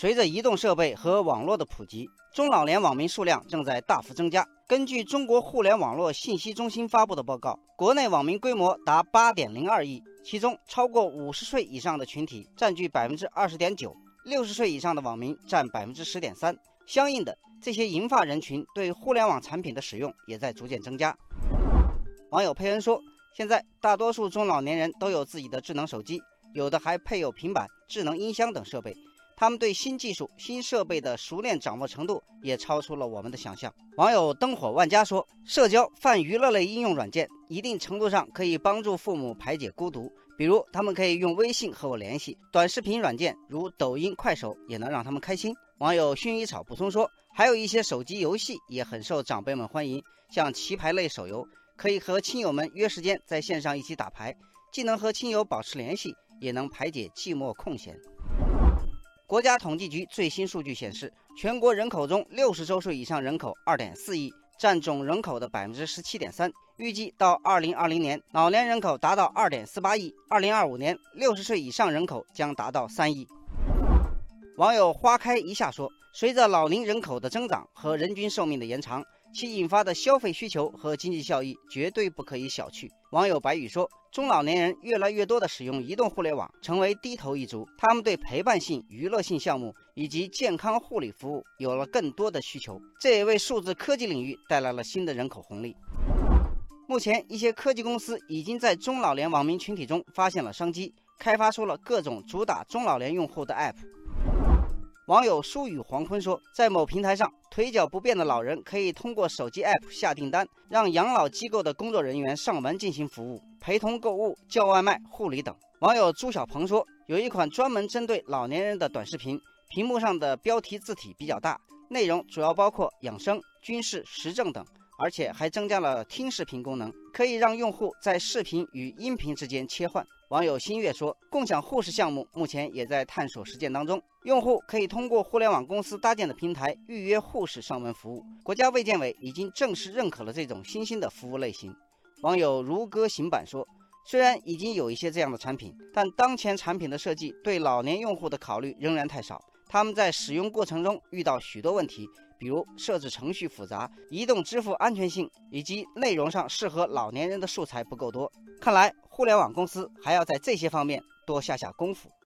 随着移动设备和网络的普及，中老年网民数量正在大幅增加。根据中国互联网络信息中心发布的报告，国内网民规模达八点零二亿，其中超过五十岁以上的群体占据百分之二十点九，六十岁以上的网民占百分之十点三。相应的，这些银发人群对互联网产品的使用也在逐渐增加。网友佩恩说：“现在大多数中老年人都有自己的智能手机，有的还配有平板、智能音箱等设备。”他们对新技术、新设备的熟练掌握程度也超出了我们的想象。网友灯火万家说：“社交泛娱乐类应用软件，一定程度上可以帮助父母排解孤独。比如，他们可以用微信和我联系；短视频软件如抖音、快手也能让他们开心。”网友薰衣草补充说：“还有一些手机游戏也很受长辈们欢迎，像棋牌类手游，可以和亲友们约时间在线上一起打牌，既能和亲友保持联系，也能排解寂寞空闲。”国家统计局最新数据显示，全国人口中六十周岁以上人口二点四亿，占总人口的百分之十七点三。预计到二零二零年，老年人口达到二点四八亿；二零二五年，六十岁以上人口将达到三亿。网友花开一下说：“随着老龄人口的增长和人均寿命的延长。”其引发的消费需求和经济效益绝对不可以小觑。网友白宇说：“中老年人越来越多地使用移动互联网，成为低头一族，他们对陪伴性、娱乐性项目以及健康护理服务有了更多的需求，这也为数字科技领域带来了新的人口红利。目前，一些科技公司已经在中老年网民群体中发现了商机，开发出了各种主打中老年用户的 App。”网友疏雨黄昏说，在某平台上，腿脚不便的老人可以通过手机 app 下订单，让养老机构的工作人员上门进行服务，陪同购物、叫外卖、护理等。网友朱小鹏说，有一款专门针对老年人的短视频，屏幕上的标题字体比较大，内容主要包括养生、军事、时政等。而且还增加了听视频功能，可以让用户在视频与音频之间切换。网友新月说，共享护士项目目前也在探索实践当中，用户可以通过互联网公司搭建的平台预约护士上门服务。国家卫健委已经正式认可了这种新兴的服务类型。网友如歌行板说，虽然已经有一些这样的产品，但当前产品的设计对老年用户的考虑仍然太少，他们在使用过程中遇到许多问题。比如设置程序复杂、移动支付安全性以及内容上适合老年人的素材不够多，看来互联网公司还要在这些方面多下下功夫。